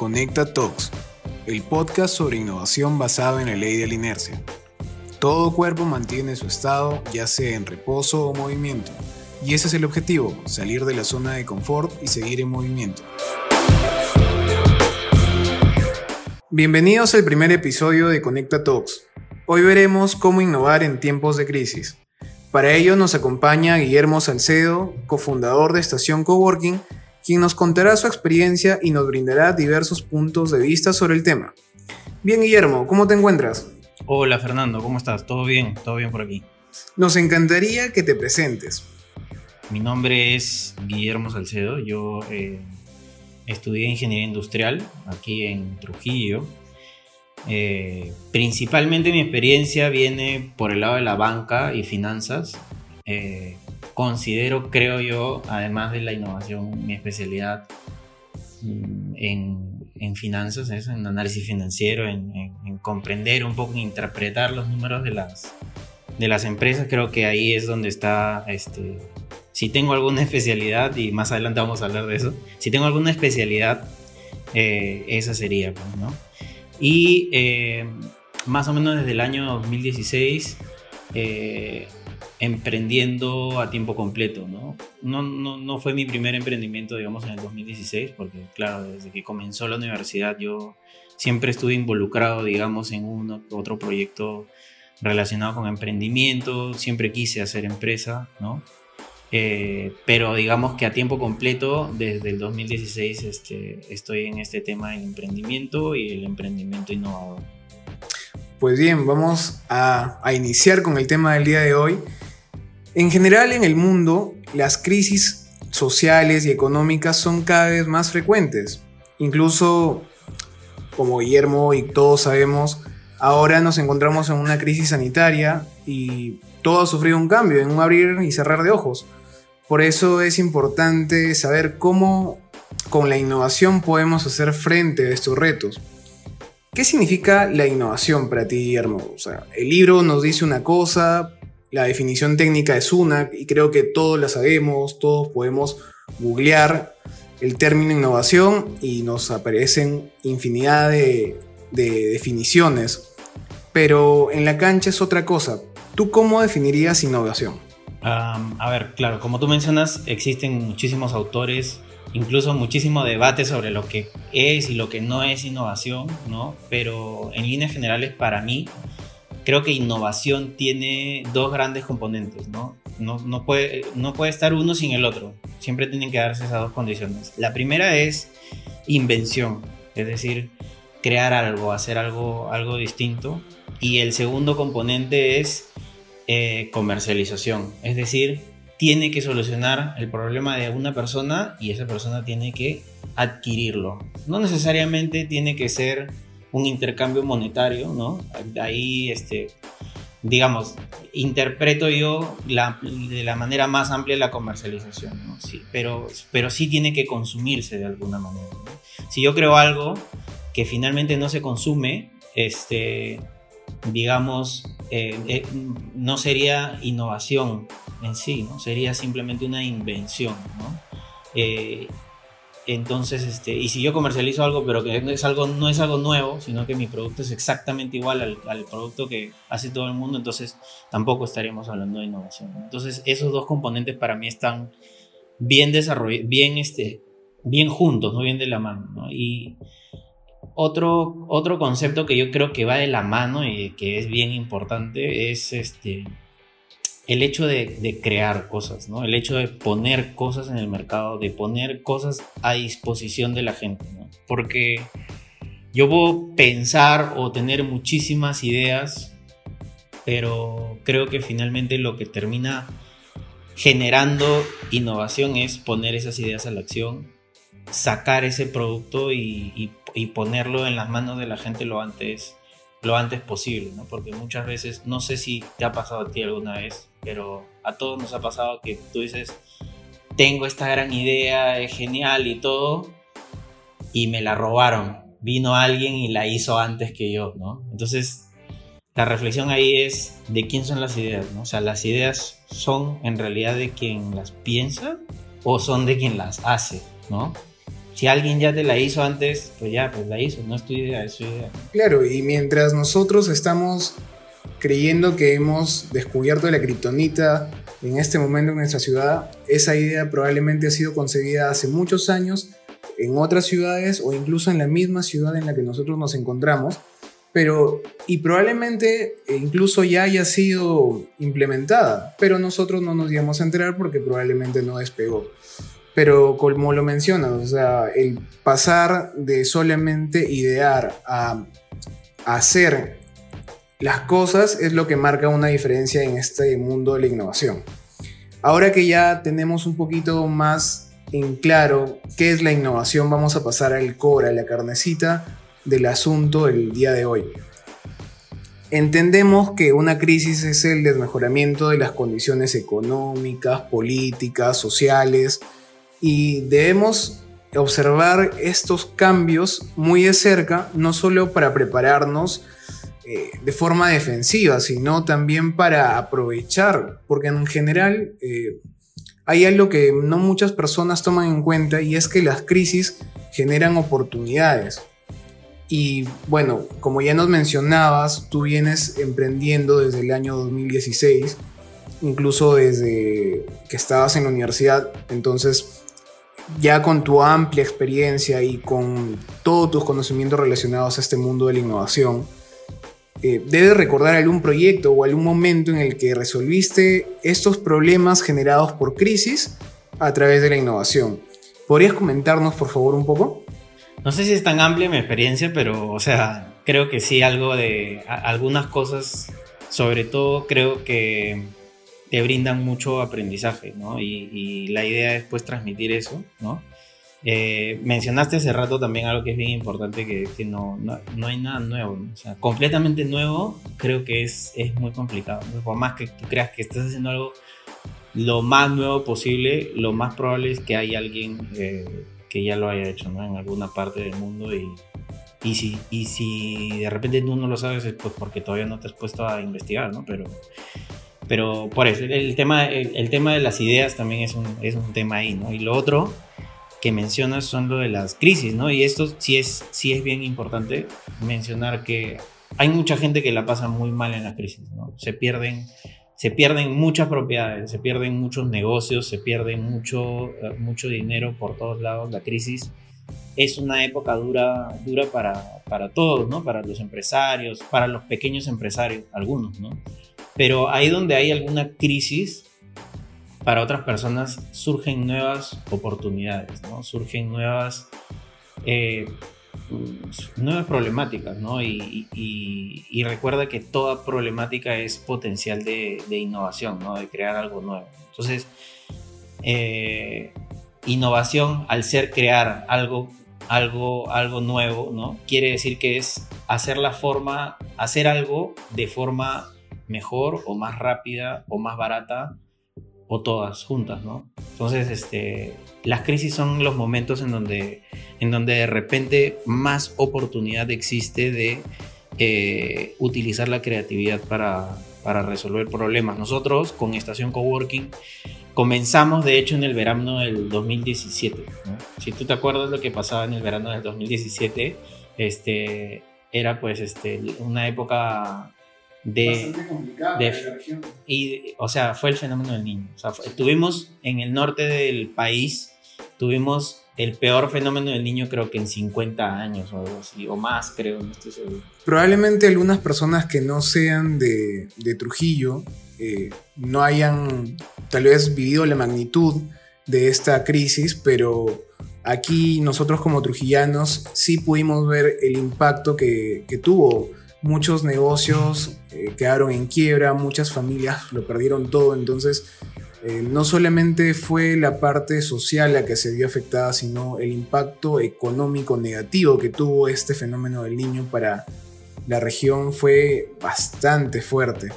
Conecta Talks, el podcast sobre innovación basado en la ley de la inercia. Todo cuerpo mantiene su estado, ya sea en reposo o movimiento, y ese es el objetivo, salir de la zona de confort y seguir en movimiento. Bienvenidos al primer episodio de Conecta Talks. Hoy veremos cómo innovar en tiempos de crisis. Para ello nos acompaña Guillermo Salcedo, cofundador de Estación Coworking, quien nos contará su experiencia y nos brindará diversos puntos de vista sobre el tema. Bien, Guillermo, ¿cómo te encuentras? Hola, Fernando, ¿cómo estás? ¿Todo bien? ¿Todo bien por aquí? Nos encantaría que te presentes. Mi nombre es Guillermo Salcedo, yo eh, estudié Ingeniería Industrial aquí en Trujillo. Eh, principalmente mi experiencia viene por el lado de la banca y finanzas. Eh, considero, creo yo, además de la innovación, mi especialidad mm, en, finanzas, en análisis financiero, en, comprender un poco, en interpretar los números de las, de las empresas. Creo que ahí es donde está, este, si tengo alguna especialidad, y más adelante vamos a hablar de eso, si tengo alguna especialidad, eh, esa sería, pues, ¿no? Y eh, más o menos desde el año 2016, eh, emprendiendo a tiempo completo, ¿no? No, ¿no? no, fue mi primer emprendimiento, digamos, en el 2016, porque claro, desde que comenzó la universidad yo siempre estuve involucrado, digamos, en uno otro proyecto relacionado con emprendimiento, siempre quise hacer empresa, ¿no? Eh, pero digamos que a tiempo completo, desde el 2016 este, estoy en este tema del emprendimiento y el emprendimiento innovador. Pues bien, vamos a, a iniciar con el tema del día de hoy en general en el mundo, las crisis sociales y económicas son cada vez más frecuentes. Incluso, como Guillermo y todos sabemos, ahora nos encontramos en una crisis sanitaria y todo ha sufrido un cambio, en un abrir y cerrar de ojos. Por eso es importante saber cómo con la innovación podemos hacer frente a estos retos. ¿Qué significa la innovación para ti, Guillermo? O sea, el libro nos dice una cosa, la definición técnica es una y creo que todos la sabemos, todos podemos googlear el término innovación y nos aparecen infinidad de, definiciones. Pero en la cancha es otra cosa. ¿Tú cómo definirías innovación? a ver, claro, como tú mencionas, existen muchísimos autores, incluso muchísimo debate sobre lo que es y lo que no es innovación, ¿no? Pero en líneas generales, para mí, creo que innovación tiene dos grandes componentes, ¿no? No, puede, no puede estar uno sin el otro. Siempre tienen que darse esas dos condiciones. La primera es invención, es decir, crear algo, hacer algo, algo distinto. Y el segundo componente es eh, comercialización, es decir, tiene que solucionar el problema de una persona y esa persona tiene que adquirirlo. No necesariamente tiene que ser un intercambio monetario, ¿no? Ahí, este, digamos, interpreto yo de la manera más amplia la comercialización, ¿no? Sí, pero, pero sí tiene que consumirse de alguna manera. Si yo creo algo que finalmente no se consume, este, digamos, eh, eh, no sería innovación en sí, ¿no? Sería simplemente una invención, ¿no? Eh, entonces, este, y si yo comercializo algo, pero que es algo, no es algo nuevo, sino que mi producto es exactamente igual al, producto que hace todo el mundo, entonces tampoco estaríamos hablando de innovación. Entonces, esos dos componentes para mí están bien desarrollados, bien, este, bien juntos, no bien de la mano. Y otro, otro concepto que yo creo que va de la mano y que es bien importante es este el hecho de, crear cosas, ¿no? El hecho de poner cosas en el mercado, de poner cosas a disposición de la gente, ¿no? Porque yo puedo pensar o tener muchísimas ideas, pero creo que finalmente lo que termina generando innovación es poner esas ideas a la acción, sacar ese producto y, y ponerlo en las manos de la gente lo antes lo antes posible, ¿no? Porque muchas veces, no sé si te ha pasado a ti alguna vez, pero a todos nos ha pasado que tú dices, tengo esta gran idea, es genial y todo, y me la robaron. Vino alguien y la hizo antes que yo, ¿no? Entonces, la reflexión ahí es de quién son las ideas, ¿no? O sea, las ideas son en realidad de quien las piensa o son de quien las hace, ¿no? si alguien ya te la hizo antes, pues ya, pues la hizo, no es tu idea, es su idea. Claro, y mientras nosotros estamos creyendo que hemos descubierto la kriptonita en este momento en nuestra ciudad, esa idea probablemente ha sido concebida hace muchos años en otras ciudades o incluso en la misma ciudad en la que nosotros nos encontramos, pero y probablemente incluso ya haya sido implementada, pero nosotros no nos íbamos a enterar porque probablemente no despegó. Pero como lo mencionas, o sea, el pasar de solamente idear a, hacer las cosas es lo que marca una diferencia en este mundo de la innovación. Ahora que ya tenemos un poquito más en claro qué es la innovación, vamos a pasar al core, a la carnecita del asunto el día de hoy. Entendemos que una crisis es el desmejoramiento de las condiciones económicas, políticas, sociales, y debemos observar estos cambios muy de cerca, no solo para prepararnos eh, de forma defensiva, sino también para aprovechar, porque en general eh, hay algo que no muchas personas toman en cuenta y es que las crisis generan oportunidades. Y bueno, como ya nos mencionabas, tú vienes emprendiendo desde el año 2016, incluso desde que estabas en la universidad, entonces ya con tu amplia experiencia y con todos tus conocimientos relacionados a este mundo de la innovación, eh, debes recordar algún proyecto o algún momento en el que resolviste estos problemas generados por crisis a través de la innovación. ¿Podrías comentarnos, por favor, un poco? No sé si es tan amplia mi experiencia, pero, o sea, creo que sí, algo de algunas cosas, sobre todo creo que te brindan mucho aprendizaje, ¿no? Y, la idea es pues transmitir eso, ¿no? Eh, mencionaste hace rato también algo que es bien importante, que, que no, no, hay nada nuevo, o sea, completamente nuevo creo que es, es muy complicado, por más que tú creas que estás haciendo algo lo más nuevo posible, lo más probable es que hay alguien eh, que ya lo haya hecho, ¿no? En alguna parte del mundo y, y si, y si de repente tú no lo sabes es pues porque todavía no te has puesto a investigar, ¿no? Pero pero por eso, el tema, el, tema de las ideas también es un, es un, tema ahí, ¿no? Y lo otro que mencionas son lo de las crisis, ¿no? Y esto sí es, sí es bien importante mencionar que hay mucha gente que la pasa muy mal en la crisis, ¿no? Se pierden, se pierden muchas propiedades, se pierden muchos negocios, se pierden mucho, eh, mucho dinero por todos lados. La crisis es una época dura, dura para, para todos, ¿no? Para los empresarios, para los pequeños empresarios, algunos, ¿no? Pero ahí donde hay alguna crisis, para otras personas surgen nuevas oportunidades, ¿no? Surgen nuevas, eh, nuevas problemáticas, ¿no? Y, recuerda que toda problemática es potencial de, innovación, ¿no? De crear algo nuevo. Entonces, eh, innovación al ser crear algo algo, algo nuevo, ¿no? Quiere decir que es hacer la forma, hacer algo de forma mejor o más rápida o más barata o todas juntas, ¿no? Entonces, este, las crisis son los momentos en donde, en donde de repente más oportunidad existe de eh, utilizar la creatividad para, para resolver problemas. Nosotros con Estación Coworking comenzamos de hecho en el verano del 2017. Si tú te acuerdas lo que pasaba en el verano del 2017, este, era pues este, una época de, de y o sea fue el fenómeno del niño. O sea, tuvimos en el norte del país tuvimos el peor fenómeno del niño creo que en 50 años o algo así o más creo no estoy seguro. Probablemente algunas personas que no sean de, de Trujillo eh, no hayan tal vez vivido la magnitud de esta crisis pero aquí nosotros como trujillanos sí pudimos ver el impacto que, que tuvo muchos negocios eh, quedaron en quiebra, muchas familias lo perdieron todo, entonces eh, no solamente fue la parte social la que se vio afectada, sino el impacto económico negativo que tuvo este fenómeno del niño para la región fue bastante fuerte.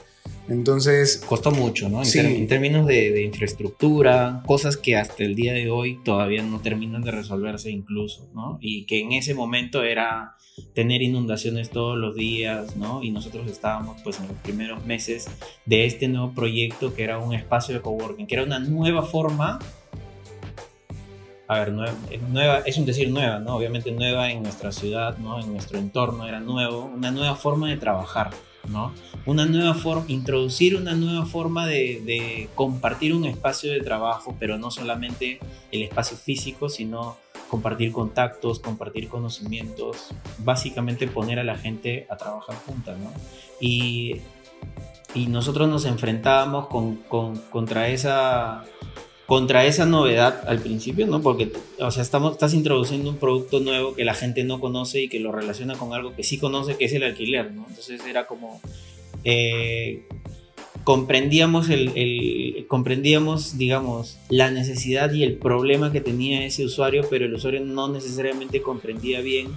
Entonces... Costó mucho, ¿no? En, términos de, infraestructura, cosas que hasta el día de hoy todavía no terminan de resolverse incluso, ¿no? Y que en ese momento era tener inundaciones todos los días, ¿no? Y nosotros estábamos pues en los primeros meses de este nuevo proyecto que era un espacio de coworking, que era una nueva forma a ver, nueva, es un decir nueva, ¿no? Obviamente nueva en nuestra ciudad, ¿no? En nuestro entorno era nuevo, una nueva forma de trabajar, ¿no? Una nueva forma, introducir una nueva forma de, compartir un espacio de trabajo, pero no solamente el espacio físico, sino compartir contactos, compartir conocimientos, básicamente poner a la gente a trabajar juntas, ¿no? Y, nosotros nos enfrentábamos con, contra esa contra esa novedad al principio, ¿no? Porque, o sea, estamos, estás introduciendo un producto nuevo que la gente no conoce y que lo relaciona con algo que sí conoce, que es el alquiler, ¿no? Entonces era como... Eh, comprendíamos, el, comprendíamos, digamos, la necesidad y el problema que tenía ese usuario, pero el usuario no necesariamente comprendía bien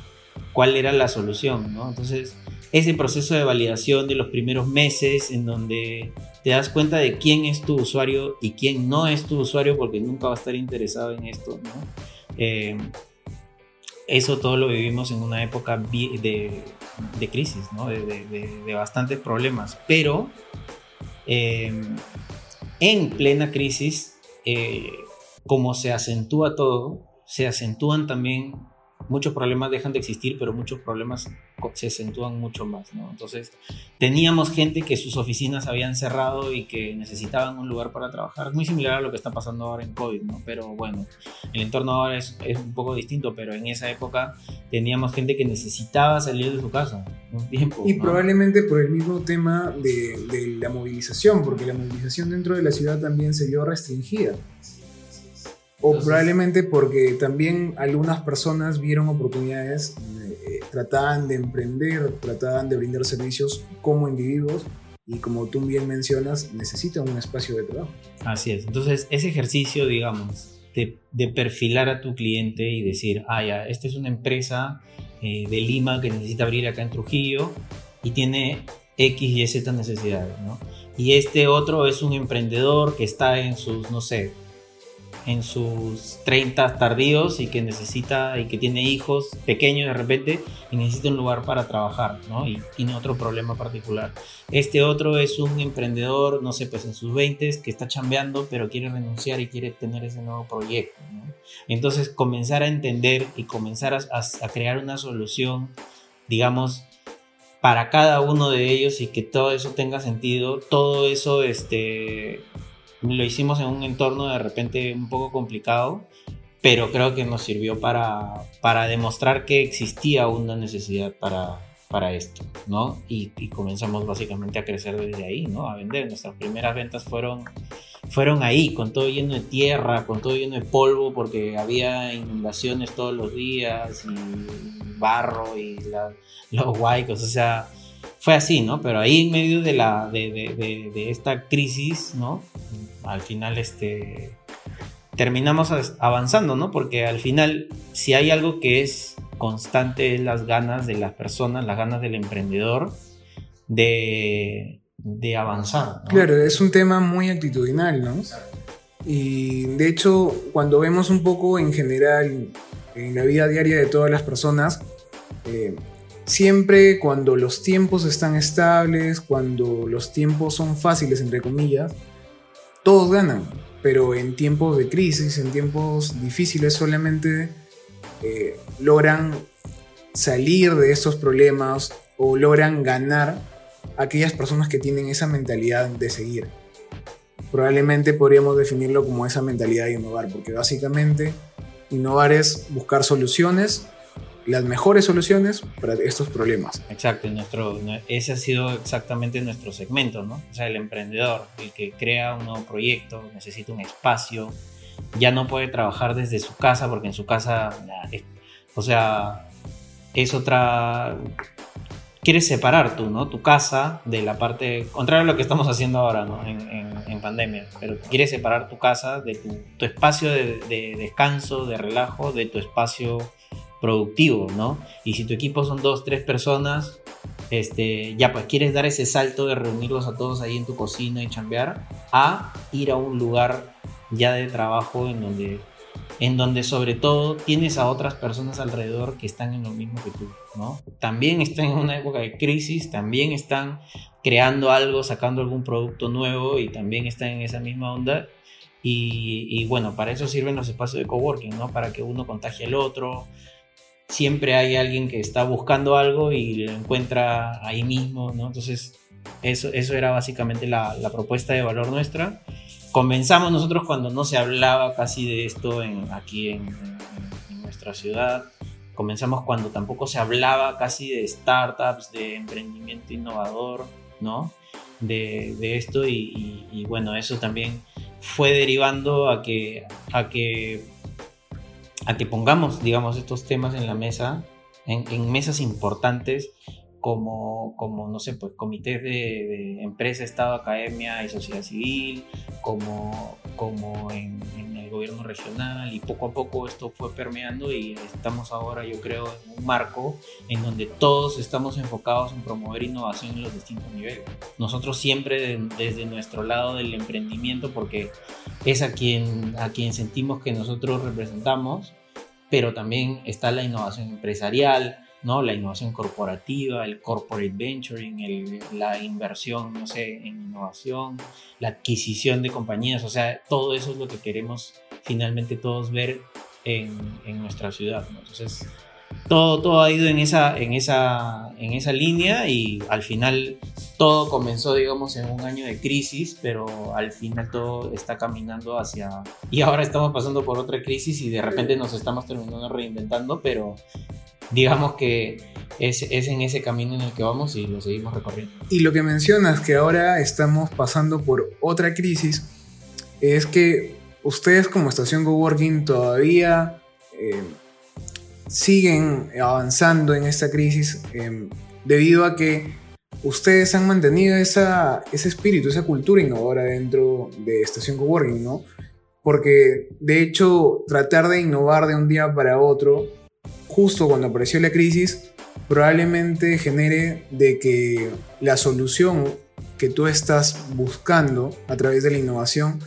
cuál era la solución, ¿no? Entonces, ese proceso de validación de los primeros meses en donde te das cuenta de quién es tu usuario y quién no es tu usuario porque nunca va a estar interesado en esto, ¿no? Eh, eso todo lo vivimos en una época de, crisis, de, bastantes problemas, pero eh, en plena crisis, eh, como se acentúa todo, se acentúan también muchos problemas dejan de existir, pero muchos problemas se acentúan mucho más, ¿no? Entonces, teníamos gente que sus oficinas habían cerrado y que necesitaban un lugar para trabajar, muy similar a lo que está pasando ahora en COVID, ¿no? Pero bueno, el entorno ahora es, es un poco distinto, pero en esa época teníamos gente que necesitaba salir de su casa un tiempo. Y probablemente por el mismo tema de, de la movilización, porque la movilización dentro de la ciudad también se vio restringida. O probablemente porque también algunas personas vieron oportunidades, eh, trataban de emprender, trataban de brindar servicios como individuos y como tú bien mencionas, necesitan un espacio de trabajo. Así es. Entonces, ese ejercicio, digamos, de, de perfilar a tu cliente y decir, ah, ya, esta es una empresa eh, de Lima que necesita abrir acá en Trujillo y tiene X y Z necesidades, ¿no? Y este otro es un emprendedor que está en sus, no sé, en sus 30 tardíos y que necesita y que tiene hijos pequeños de repente y necesita un lugar para trabajar, ¿no? Y tiene otro problema particular. Este otro es un emprendedor, no sé, pues en sus 20 que está chambeando pero quiere renunciar y quiere tener ese nuevo proyecto, ¿no? Entonces comenzar a entender y comenzar a, a crear una solución, digamos, para cada uno de ellos y que todo eso tenga sentido, todo eso este, lo hicimos en un entorno de repente un poco complicado, pero creo que nos sirvió para, para demostrar que existía una necesidad para, para esto, ¿no? Y, comenzamos básicamente a crecer desde ahí, ¿no? A vender. Nuestras primeras ventas fueron, fueron ahí, con todo lleno de tierra, con todo lleno de polvo, porque había inundaciones todos los días, y barro y los huaicos, o sea, fue así, ¿no? Pero ahí en medio de, la, de, de, de, esta crisis, ¿no? Al final, este, terminamos avanzando, ¿no? Porque al final, si hay algo que es constante, es las ganas de las personas, las ganas del emprendedor de, de avanzar. Claro, es un tema muy actitudinal, ¿no? Y de hecho, cuando vemos un poco en general en la vida diaria de todas las personas, eh, siempre cuando los tiempos están estables, cuando los tiempos son fáciles, entre comillas, todos ganan. Pero en tiempos de crisis, en tiempos difíciles, solamente eh, logran salir de estos problemas o logran ganar aquellas personas que tienen esa mentalidad de seguir. Probablemente podríamos definirlo como esa mentalidad de innovar, porque básicamente innovar es buscar soluciones las mejores soluciones para estos problemas. Exacto, nuestro, ese ha sido exactamente nuestro segmento, ¿no? O sea, el emprendedor, el que crea un nuevo proyecto, necesita un espacio, ya no puede trabajar desde su casa porque en su casa, o sea, es otra... Quieres separar tú, ¿no? Tu casa de la parte, contrario a lo que estamos haciendo ahora, ¿no? En, pandemia, pero quieres separar tu casa de tu, espacio de, de descanso, de relajo, de tu espacio productivo, ¿no? Y si tu equipo son dos, tres personas, este, ya pues quieres dar ese salto de reunirlos a todos ahí en tu cocina y chambear, a ir a un lugar ya de trabajo en donde, en donde sobre todo tienes a otras personas alrededor que están en lo mismo que tú, ¿no? También están en una época de crisis, también están creando algo, sacando algún producto nuevo y también están en esa misma onda Y, bueno, para eso sirven los espacios de coworking, ¿no? Para que uno contagie al otro. Siempre hay alguien que está buscando algo y lo encuentra ahí mismo, ¿no? Entonces, eso, eso era básicamente la, propuesta de valor nuestra. Comenzamos nosotros cuando no se hablaba casi de esto en, aquí en, nuestra ciudad comenzamos cuando tampoco se hablaba casi de startups, de emprendimiento innovador, ¿no? De, de esto y, y, bueno, eso también fue derivando a que, a que, a que pongamos, digamos, estos temas en la mesa, en, en mesas importantes como, como, no sé, pues comités de, de, empresa, Estado, Academia y sociedad civil, como, como en, en, el gobierno regional y poco a poco esto fue permeando y estamos ahora yo creo en un marco en donde todos estamos enfocados en promover innovación en los distintos niveles. Nosotros siempre de, desde nuestro lado del emprendimiento porque es a quien, a quien sentimos que nosotros representamos, pero también está la innovación empresarial, ¿no? La innovación corporativa, el corporate venturing, el, la inversión, no sé, en innovación, la adquisición de compañías, o sea, todo eso es lo que queremos finalmente todos ver en, en nuestra ciudad, ¿no? Entonces, todo, todo ha ido en esa, en, esa, en esa línea y al final todo comenzó, digamos, en un año de crisis, pero al final todo está caminando hacia... Y ahora estamos pasando por otra crisis y de repente nos estamos terminando reinventando, pero digamos que es, es, en ese camino en el que vamos y lo seguimos recorriendo. Y lo que mencionas, que ahora estamos pasando por otra crisis, es que ustedes como estación Coworking todavía eh, siguen avanzando en esta crisis eh, debido a que ustedes han mantenido ese espíritu, esa cultura innovadora dentro de estación Coworking, ¿no? Porque de hecho tratar de innovar de un día para otro justo cuando apareció la crisis, probablemente genere de que la solución que tú estás buscando a través de la innovación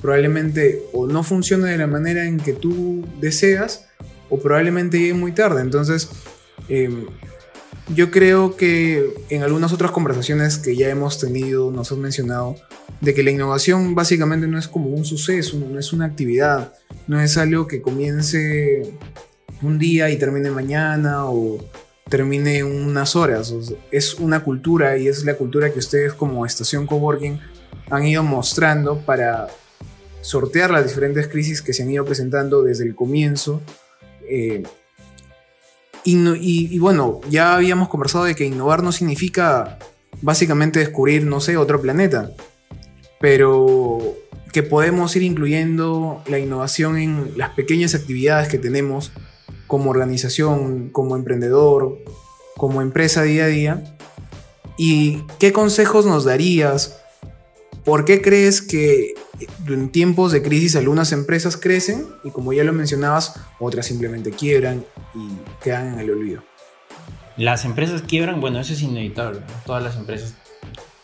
probablemente o no funcione de la manera en que tú deseas o probablemente llegue muy tarde. Entonces, eh, yo creo que en algunas otras conversaciones que ya hemos tenido, nos has mencionado, de que la innovación básicamente no es como un suceso, no es una actividad, no es algo que comience un día y termine mañana o termine unas horas. Es una cultura y es la cultura que ustedes como estación coworking han ido mostrando para sortear las diferentes crisis que se han ido presentando desde el comienzo. Eh, y, y, bueno, ya habíamos conversado de que innovar no significa básicamente descubrir, no sé, otro planeta, pero que podemos ir incluyendo la innovación en las pequeñas actividades que tenemos como organización, como emprendedor, como empresa día a día? ¿Y qué consejos nos darías? ¿Por qué crees que en tiempos de crisis algunas empresas crecen y como ya lo mencionabas, otras simplemente quiebran y quedan en el olvido? Las empresas quiebran, bueno, eso es inevitable. Todas las empresas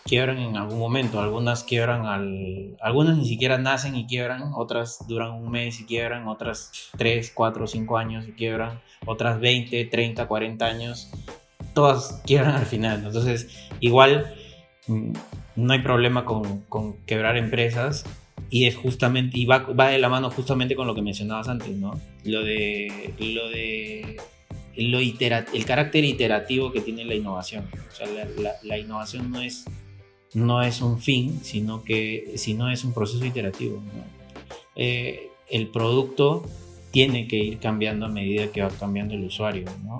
quiebran en algún momento, algunas quiebran al... Algunas ni siquiera nacen y quiebran, otras duran un mes y quiebran, otras 3, 4, 5 años y quiebran, otras 20, 30, 40 años, todas quiebran al final. Entonces, igual mm, no hay problema con, con quebrar empresas y es justamente, y va, va, de la mano justamente con lo que mencionabas antes, ¿no? Lo de... Lo de lo itera, el carácter iterativo que tiene la innovación. O sea, la, la, innovación no es no es un fin, sino que sino es un proceso iterativo. Eh, el producto tiene que ir cambiando a medida que va cambiando el usuario, ¿no?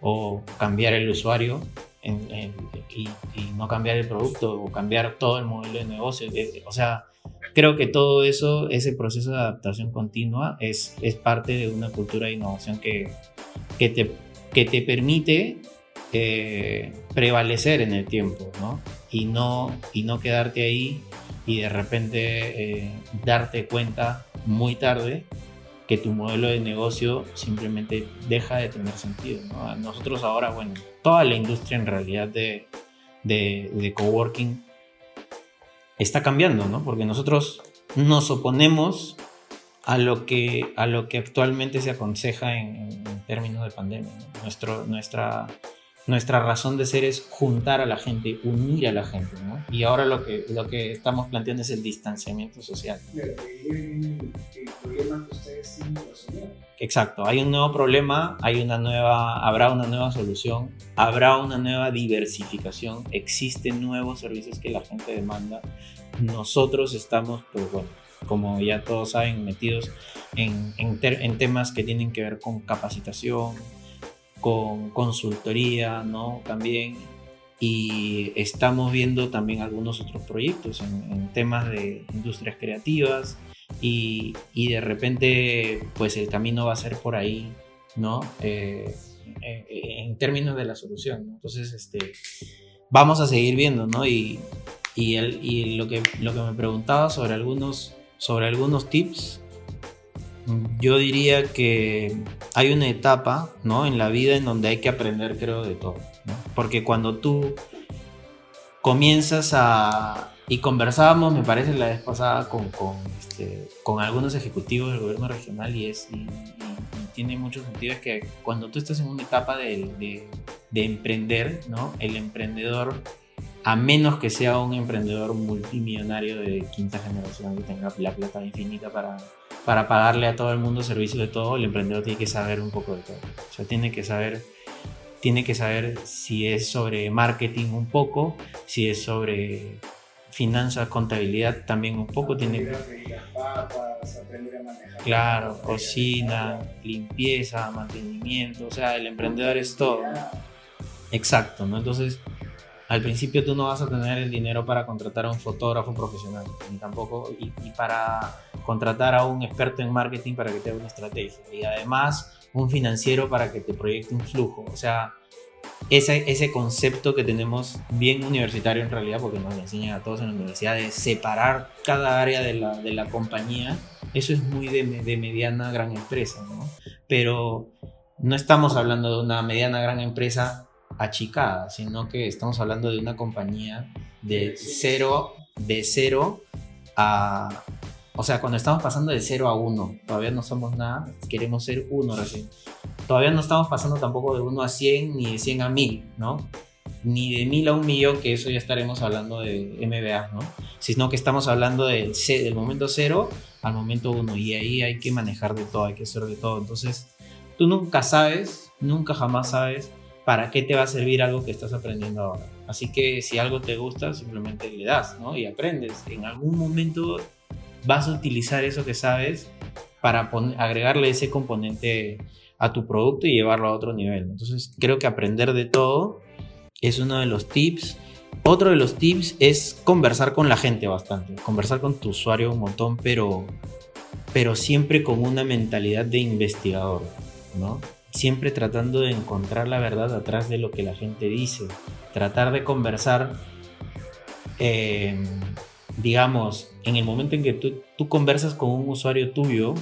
O cambiar el usuario y, no cambiar el producto o cambiar todo el modelo de negocio. Eh, o sea, creo que todo eso, ese proceso de adaptación continua es, es parte de una cultura de innovación que, que, te, que te permite eh, prevalecer en el tiempo, ¿no? Y no, y no quedarte ahí y de repente eh, darte cuenta muy tarde que tu modelo de negocio simplemente deja de tener sentido. ¿no? Nosotros ahora, bueno, toda la industria en realidad de, de, coworking está cambiando, ¿no? Porque nosotros nos oponemos a lo que, a lo que actualmente se aconseja en, términos de pandemia. Nuestro, nuestra nuestra razón de ser es juntar a la gente, unir a la gente, ¿no? Y ahora lo que, lo que estamos planteando es el distanciamiento social. Exacto, hay un nuevo problema, hay una nueva, habrá una nueva solución, habrá una nueva diversificación, existen nuevos servicios que la gente demanda. Nosotros estamos, pues bueno, como ya todos saben, metidos en, en, en temas que tienen que ver con capacitación, con consultoría, ¿no? También. Y estamos viendo también algunos otros proyectos en, temas de industrias creativas y, y, de repente pues el camino va a ser por ahí, ¿no? Eh, eh, en términos de la solución, Entonces, este, vamos a seguir viendo, ¿no? Y, y, el, y lo, que, lo que me preguntaba sobre algunos, sobre algunos tips, yo diría que hay una etapa, ¿no? En la vida en donde hay que aprender, creo, de todo, Porque cuando tú comienzas a... Y conversábamos, me parece, la vez pasada con, con, este, algunos ejecutivos del gobierno regional y es... Y, tiene mucho sentido, es que cuando tú estás en una etapa de, de emprender, ¿no? El emprendedor a menos que sea un emprendedor multimillonario de quinta generación que tenga la plata infinita para para pagarle a todo el mundo servicio de todo, el emprendedor tiene que saber un poco de todo. O sea, tiene que saber, tiene que saber si es sobre marketing un poco, si es sobre finanzas, contabilidad también un poco. Tiene que... Claro, cocina, limpieza, mantenimiento, o sea, el emprendedor es todo. Exacto, ¿no? Entonces, al principio tú no vas a tener el dinero para contratar a un fotógrafo profesional, ni tampoco, y, y para contratar a un experto en marketing para que te haga una estrategia y además un financiero para que te proyecte un flujo. O sea, ese, ese concepto que tenemos bien universitario en realidad, porque nos enseñan a todos en la universidad, de separar cada área de la, de la compañía, eso es muy de, de mediana gran empresa, ¿no? Pero no estamos hablando de una mediana gran empresa achicada, sino que estamos hablando de una compañía de cero, de cero a, o sea, cuando estamos pasando de 0 a 1, todavía no somos nada, queremos ser 1 recién. Todavía no estamos pasando tampoco de 1 a 100 ni de 100 a 1000, ¿no? Ni de 1000 a 1 millón, que eso ya estaremos hablando de MBA, ¿no? Sino que estamos hablando del, del momento 0 al momento 1 y ahí hay que manejar de todo, hay que hacer de todo. Entonces, tú nunca sabes, nunca jamás sabes para qué te va a servir algo que estás aprendiendo ahora. Así que si algo te gusta, simplemente le das, ¿no? Y aprendes. En algún momento vas a utilizar eso que sabes para agregarle ese componente a tu producto y llevarlo a otro nivel. Entonces creo que aprender de todo es uno de los tips. Otro de los tips es conversar con la gente bastante, conversar con tu usuario un montón, pero, pero siempre con una mentalidad de investigador, ¿no? Siempre tratando de encontrar la verdad atrás de lo que la gente dice, tratar de conversar eh, digamos, en el momento en que tú, tú conversas con un usuario tuyo,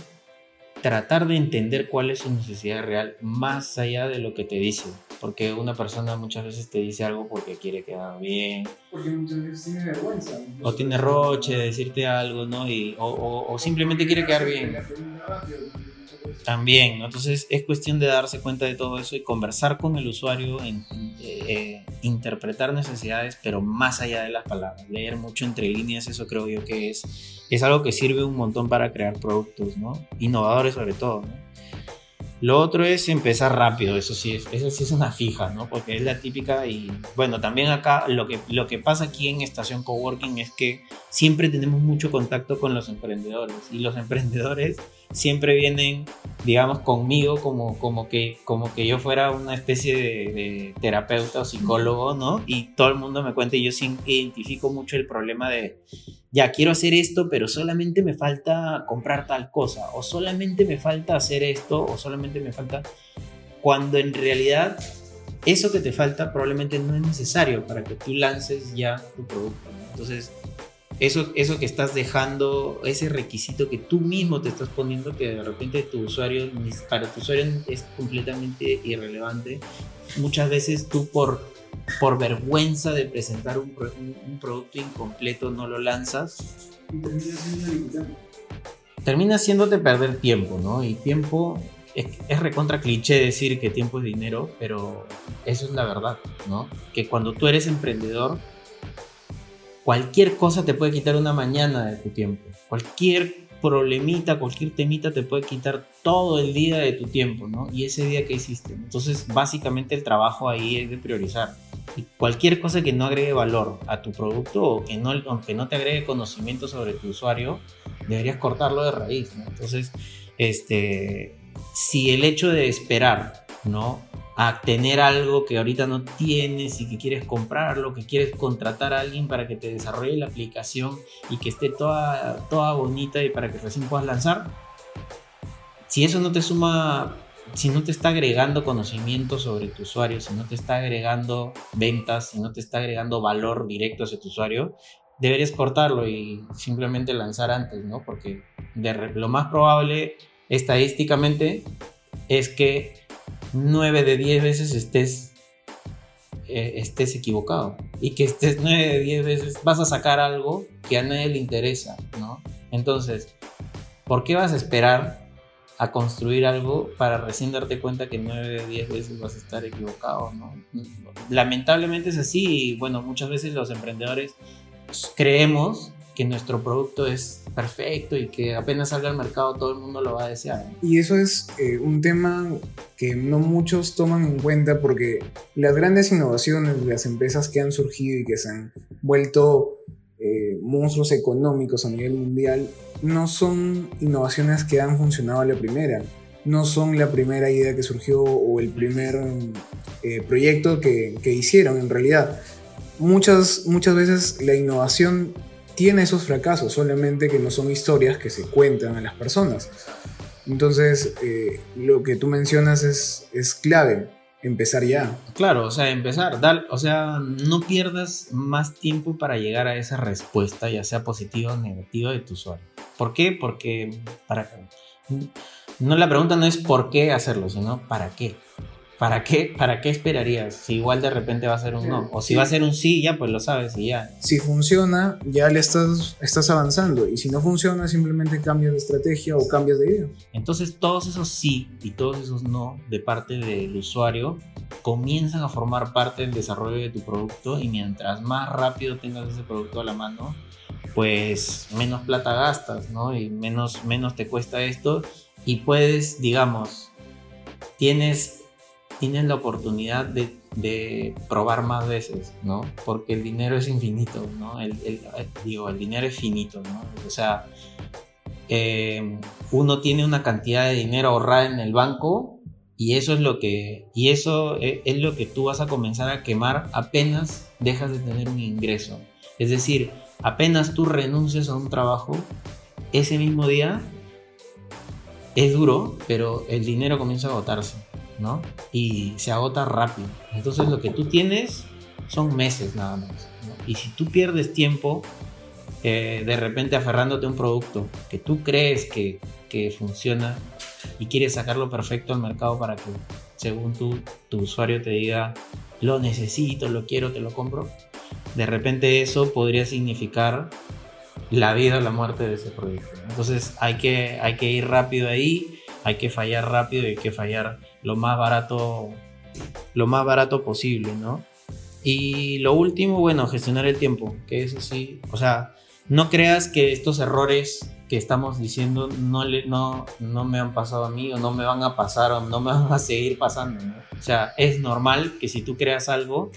tratar de entender cuál es su necesidad real más allá de lo que te dice. Porque una persona muchas veces te dice algo porque quiere quedar bien. Porque muchas veces tiene vergüenza. O tiene roche de decirte algo, ¿no? Y, o, o, o simplemente quiere quedar bien. También, entonces es cuestión de darse cuenta de todo eso y conversar con el usuario, en, eh, interpretar necesidades, pero más allá de las palabras, leer mucho entre líneas, eso creo yo que es, es algo que sirve un montón para crear productos, ¿no? Innovadores sobre todo, ¿no? Lo otro es empezar rápido, eso sí, es, eso sí es una fija, ¿no? Porque es la típica y bueno, también acá lo que, lo que pasa aquí en Estación Coworking es que siempre tenemos mucho contacto con los emprendedores y los emprendedores siempre vienen, digamos, conmigo como, como, que, como que yo fuera una especie de, terapeuta o psicólogo, ¿no? Y todo el mundo me cuenta y yo sí identifico mucho el problema de ya quiero hacer esto, pero solamente me falta comprar tal cosa, o solamente me falta hacer esto, o solamente me falta... Cuando en realidad eso que te falta probablemente no es necesario para que tú lances ya tu producto. Entonces, eso, eso que estás dejando, ese requisito que tú mismo te estás poniendo, que de repente tu usuario, para tu usuario es completamente irrelevante, muchas veces tú por por vergüenza de presentar un, producto incompleto no lo lanzas. Y termina siendo Termina haciéndote perder tiempo, ¿no? Y tiempo es, recontra cliché decir que tiempo es dinero, pero eso es la verdad, ¿no? Que cuando tú eres emprendedor, cualquier cosa te puede quitar una mañana de tu tiempo. Cualquier problemita, cualquier temita te puede quitar todo el día de tu tiempo, ¿no? Y ese día que hiciste. Entonces, básicamente el trabajo ahí es de priorizar. Y cualquier cosa que no agregue valor a tu producto o que no, aunque no te agregue conocimiento sobre tu usuario, deberías cortarlo de raíz. Entonces, este, si el hecho de esperar, ¿no? A tener algo que ahorita no tienes y que quieres comprarlo, que quieres contratar a alguien para que te desarrolle la aplicación y que esté toda, toda bonita y para que recién puedas lanzar, si eso no te suma, si no te está agregando conocimiento sobre tu usuario, si no te está agregando ventas, si no te está agregando valor directo hacia tu usuario, deberías cortarlo y simplemente lanzar antes, ¿no? Porque lo más probable estadísticamente es que 9 de 10 veces estés, eh, estés equivocado y que estés 9 de 10 veces vas a sacar algo que a nadie le interesa, ¿no? Entonces, ¿por qué vas a esperar a construir algo para recién darte cuenta que 9 de 10 veces vas a estar equivocado, ¿no? Lamentablemente es así y bueno, muchas veces los emprendedores creemos que nuestro producto es perfecto y que apenas salga al mercado todo el mundo lo va a desear. Y eso es eh, un tema que no muchos toman en cuenta porque las grandes innovaciones de las empresas que han surgido y que se han vuelto eh, monstruos económicos a nivel mundial no son innovaciones que han funcionado a la primera. No son la primera idea que surgió o el primer eh, proyecto que, que hicieron en realidad. Muchas, muchas veces la innovación tiene esos fracasos, solamente que no son historias que se cuentan a las personas. Entonces, eh, lo que tú mencionas es, es clave, empezar ya. Claro, o sea, empezar, dar, o sea, no pierdas más tiempo para llegar a esa respuesta, ya sea positiva o negativa de tu usuario. ¿Por qué? Porque para no la pregunta no es por qué hacerlo, sino para qué. ¿Para qué, ¿Para qué esperarías? Si igual de repente va a ser un no. O si va a ser un sí, ya pues lo sabes y ya. Si funciona, ya le estás, estás avanzando. Y si no funciona, simplemente cambias de estrategia o cambias de idea. Entonces todos esos sí y todos esos no de parte del usuario comienzan a formar parte del desarrollo de tu producto y mientras más rápido tengas ese producto a la mano, pues menos plata gastas, ¿no? Y menos, menos te cuesta esto y puedes, digamos, tienes tienes la oportunidad de, probar más veces, ¿no? Porque el dinero es infinito, ¿no? El, digo, el dinero es finito, ¿no? O sea, eh, uno tiene una cantidad de dinero ahorrada en el banco y eso es lo que y eso e, es, lo que tú vas a comenzar a quemar apenas dejas de tener un ingreso. Es decir, apenas tú renuncias a un trabajo, ese mismo día es duro, pero el dinero comienza a agotarse. ¿No? Y se agota rápido. Entonces lo que tú tienes son meses nada más. Y si tú pierdes tiempo eh, de repente aferrándote a un producto que tú crees que, que, funciona y quieres sacarlo perfecto al mercado para que según tú, tu usuario te diga lo necesito, lo quiero, te lo compro, de repente eso podría significar la vida o la muerte de ese proyecto. Entonces hay que, hay que ir rápido ahí, hay que fallar rápido y hay que fallar lo más barato, lo más barato posible, ¿no? Y lo último, bueno, gestionar el tiempo, que eso sí, o sea, no creas que estos errores que estamos diciendo no, le, no, no me han pasado a mí o no me van a pasar o no me van a seguir pasando, ¿no? O sea, es normal que si tú creas algo,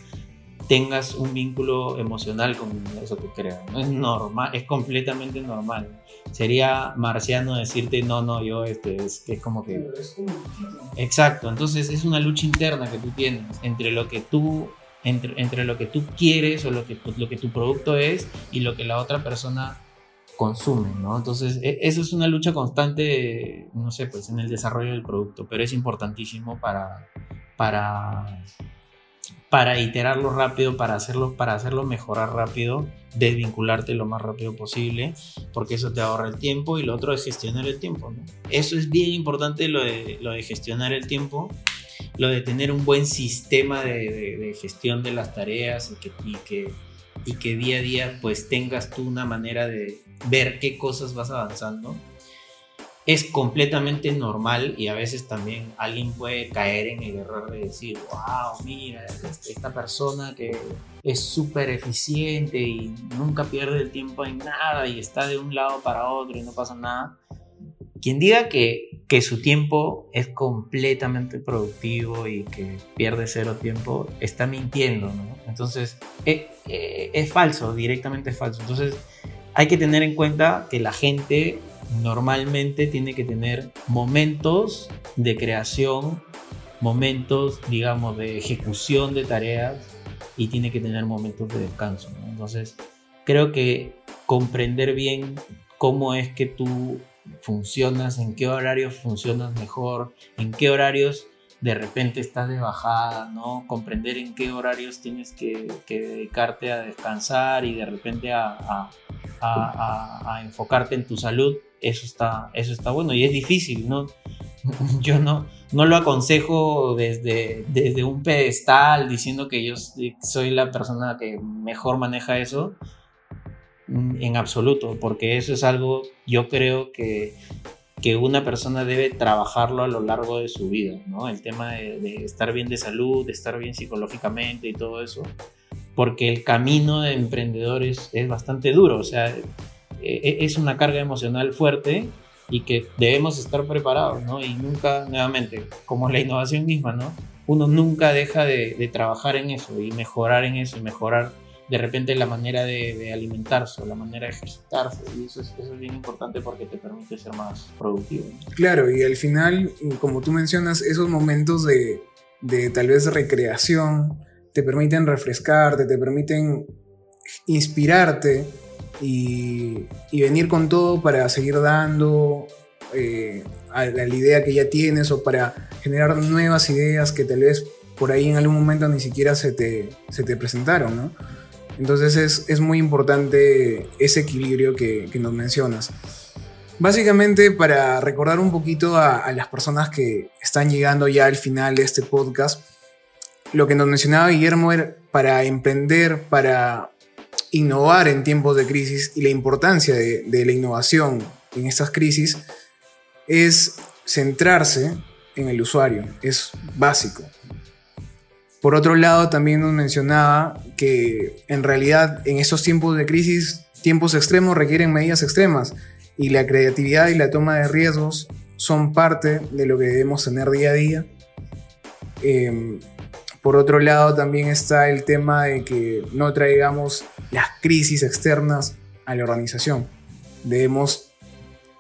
tengas un vínculo emocional con eso que creas. ¿no? Es normal, es completamente normal. Sería marciano decirte, no, no, yo, este, es, es como que... Exacto, entonces es una lucha interna que tú tienes entre lo que tú, entre, entre lo que tú quieres o lo que, lo que tu producto es y lo que la otra persona consume, ¿no? Entonces, e, eso es una lucha constante, no sé, pues en el desarrollo del producto, pero es importantísimo para, para para iterarlo rápido, para hacerlo, para hacerlo mejorar rápido, desvincularte lo más rápido posible, porque eso te ahorra el tiempo y lo otro es gestionar el tiempo. Eso es bien importante lo de, gestionar el tiempo, lo de tener un buen sistema de, gestión de las tareas y que, y que, y que día a día pues tengas tú una manera de ver qué cosas vas avanzando es completamente normal y a veces también alguien puede caer en el error de decir, wow, mira, este, esta persona que es súper eficiente y nunca pierde el tiempo en nada y está de un lado para otro y no pasa nada. Quien diga que, que su tiempo es completamente productivo y que pierde cero tiempo, está mintiendo, ¿no? Entonces, es, eh, es falso, directamente es falso. Entonces, hay que tener en cuenta que la gente normalmente tiene que tener momentos de creación, momentos, digamos, de ejecución de tareas y tiene que tener momentos de descanso. Entonces, creo que comprender bien cómo es que tú funcionas, en qué horarios funcionas mejor, en qué horarios de repente estás de bajada, ¿no? Comprender en qué horarios tienes que, dedicarte a descansar y de repente a, a, enfocarte en tu salud, eso está, eso está bueno y es difícil, ¿no? Yo no, no lo aconsejo desde, desde un pedestal diciendo que yo soy la persona que mejor maneja eso, en absoluto, porque eso es algo, yo creo que, que una persona debe trabajarlo a lo largo de su vida, ¿no? El tema de, de, estar bien de salud, de estar bien psicológicamente y todo eso, porque el camino de emprendedor es, es bastante duro, o sea, e, e, es una carga emocional fuerte y que debemos estar preparados, ¿no? Y nunca, nuevamente, como la innovación misma, ¿no? Uno nunca deja de, de trabajar en eso y mejorar en eso y mejorar de repente la manera de, alimentarse o la manera de ejercitarse. Y eso es, eso es, bien importante porque te permite ser más productivo. Claro, y al final, como tú mencionas, esos momentos de, de tal vez recreación te permiten refrescarte, te permiten inspirarte y, venir con todo para seguir dando eh, a la idea que ya tienes o para generar nuevas ideas que tal vez por ahí en algún momento ni siquiera se te, se te presentaron, ¿no? Entonces es, es, muy importante ese equilibrio que, que, nos mencionas. Básicamente para recordar un poquito a, a, las personas que están llegando ya al final de este podcast, lo que nos mencionaba Guillermo era para emprender, para innovar en tiempos de crisis y la importancia de, la innovación en estas crisis es centrarse en el usuario, es básico. Por otro lado, también nos mencionaba que en realidad en estos tiempos de crisis, tiempos extremos requieren medidas extremas y la creatividad y la toma de riesgos son parte de lo que debemos tener día a día. Eh, por otro lado, también está el tema de que no traigamos las crisis externas a la organización. Debemos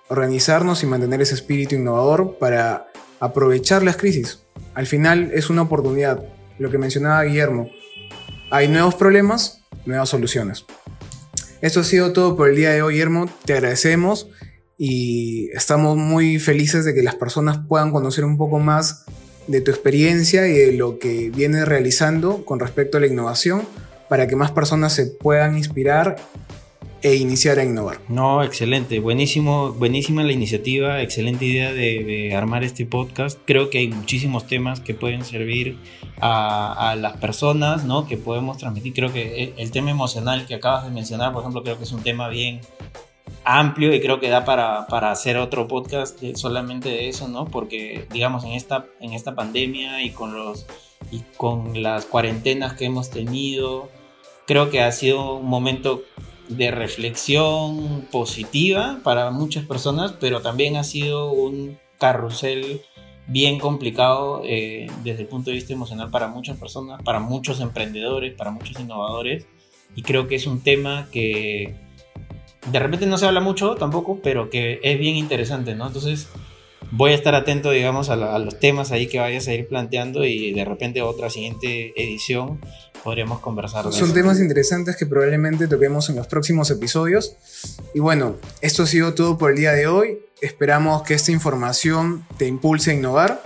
organizarnos y mantener ese espíritu innovador para aprovechar las crisis. Al final es una oportunidad lo que mencionaba Guillermo. Hay nuevos problemas, nuevas soluciones. Esto ha sido todo por el día de hoy, Guillermo. Te agradecemos y estamos muy felices de que las personas puedan conocer un poco más de tu experiencia y de lo que vienes realizando con respecto a la innovación para que más personas se puedan inspirar e iniciar a innovar. No, excelente, buenísimo, buenísima la iniciativa, excelente idea de, armar este podcast. Creo que hay muchísimos temas que pueden servir a, las personas, ¿no? Que podemos transmitir. Creo que el, tema emocional que acabas de mencionar, por ejemplo, creo que es un tema bien amplio y creo que da para, para hacer otro podcast solamente de eso, ¿no? Porque, digamos, en esta, en esta pandemia y con los y con las cuarentenas que hemos tenido, creo que ha sido un momento de reflexión positiva para muchas personas, pero también ha sido un carrusel bien complicado eh, desde el punto de vista emocional para muchas personas, para muchos emprendedores, para muchos innovadores. Y creo que es un tema que de repente no se habla mucho tampoco, pero que es bien interesante, ¿no? Entonces voy a estar atento, digamos, a, a los temas ahí que vayas a ir planteando y de repente otra siguiente edición podríamos conversar. Son temas interesantes que probablemente toquemos en los próximos episodios. Y bueno, esto ha sido todo por el día de hoy. Esperamos que esta información te impulse a innovar.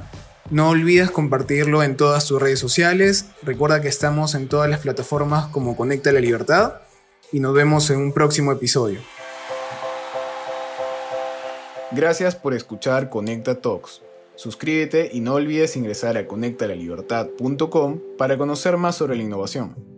No olvides compartirlo en todas tus redes sociales. Recuerda que estamos en todas las plataformas como Conecta la Libertad. Y nos vemos en un próximo episodio. Gracias por escuchar Conecta Talks. Suscríbete y no olvides ingresar a conectalalibertad.com para conocer más sobre la innovación.